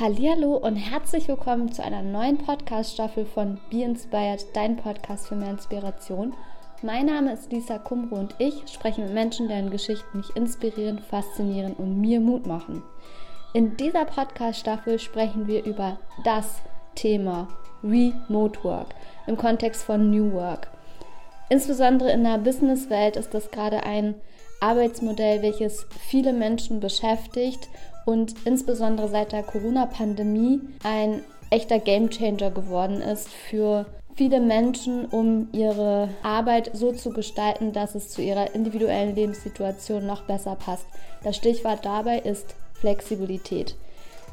Hallihallo und herzlich willkommen zu einer neuen Podcast-Staffel von Be Inspired, dein Podcast für mehr Inspiration. Mein Name ist Lisa Kumro und ich spreche mit Menschen, deren Geschichten mich inspirieren, faszinieren und mir Mut machen. In dieser Podcast-Staffel sprechen wir über das Thema Remote Work im Kontext von New Work. Insbesondere in der Businesswelt ist das gerade ein Arbeitsmodell, welches viele Menschen beschäftigt und insbesondere seit der Corona-Pandemie ein echter Gamechanger geworden ist für viele Menschen, um ihre Arbeit so zu gestalten, dass es zu ihrer individuellen Lebenssituation noch besser passt. Das Stichwort dabei ist Flexibilität.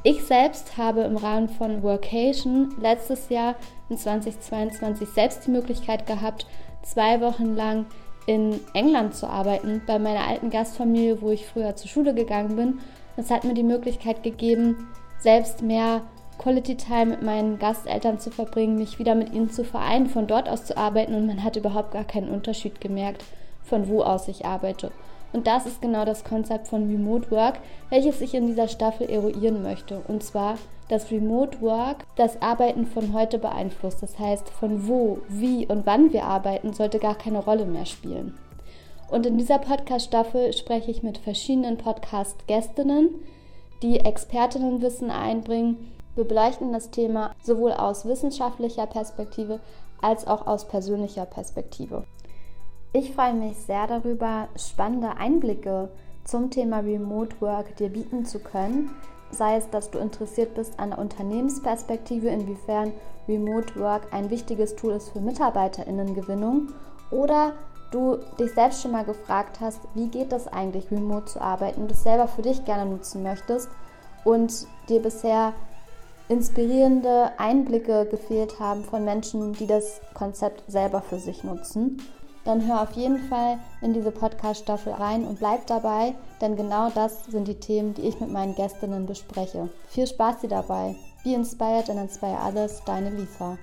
Ich selbst habe im Rahmen von Workation letztes Jahr in 2022 selbst die Möglichkeit gehabt, zwei Wochen lang in England zu arbeiten, bei meiner alten Gastfamilie, wo ich früher zur Schule gegangen bin. Das hat mir die Möglichkeit gegeben, selbst mehr Quality Time mit meinen Gasteltern zu verbringen, mich wieder mit ihnen zu vereinen, von dort aus zu arbeiten und man hat überhaupt gar keinen Unterschied gemerkt, von wo aus ich arbeite. Und das ist genau das Konzept von Remote Work, welches ich in dieser Staffel eruieren möchte. Und zwar dass Remote Work das Arbeiten von heute beeinflusst. Das heißt, von wo, wie und wann wir arbeiten, sollte gar keine Rolle mehr spielen. Und in dieser Podcast-Staffel spreche ich mit verschiedenen Podcast-Gästinnen, die Expertinnenwissen einbringen. Wir beleuchten das Thema sowohl aus wissenschaftlicher Perspektive als auch aus persönlicher Perspektive. Ich freue mich sehr darüber, spannende Einblicke zum Thema Remote Work dir bieten zu können, sei es, dass du interessiert bist an der Unternehmensperspektive, inwiefern Remote Work ein wichtiges Tool ist für Mitarbeiterinnengewinnung oder du dich selbst schon mal gefragt hast, wie geht es eigentlich, remote zu arbeiten und es selber für dich gerne nutzen möchtest und dir bisher inspirierende Einblicke gefehlt haben von Menschen, die das Konzept selber für sich nutzen dann hör auf jeden Fall in diese Podcast-Staffel rein und bleib dabei, denn genau das sind die Themen, die ich mit meinen Gästinnen bespreche. Viel Spaß dir dabei. Be inspired and inspire others, deine Lisa.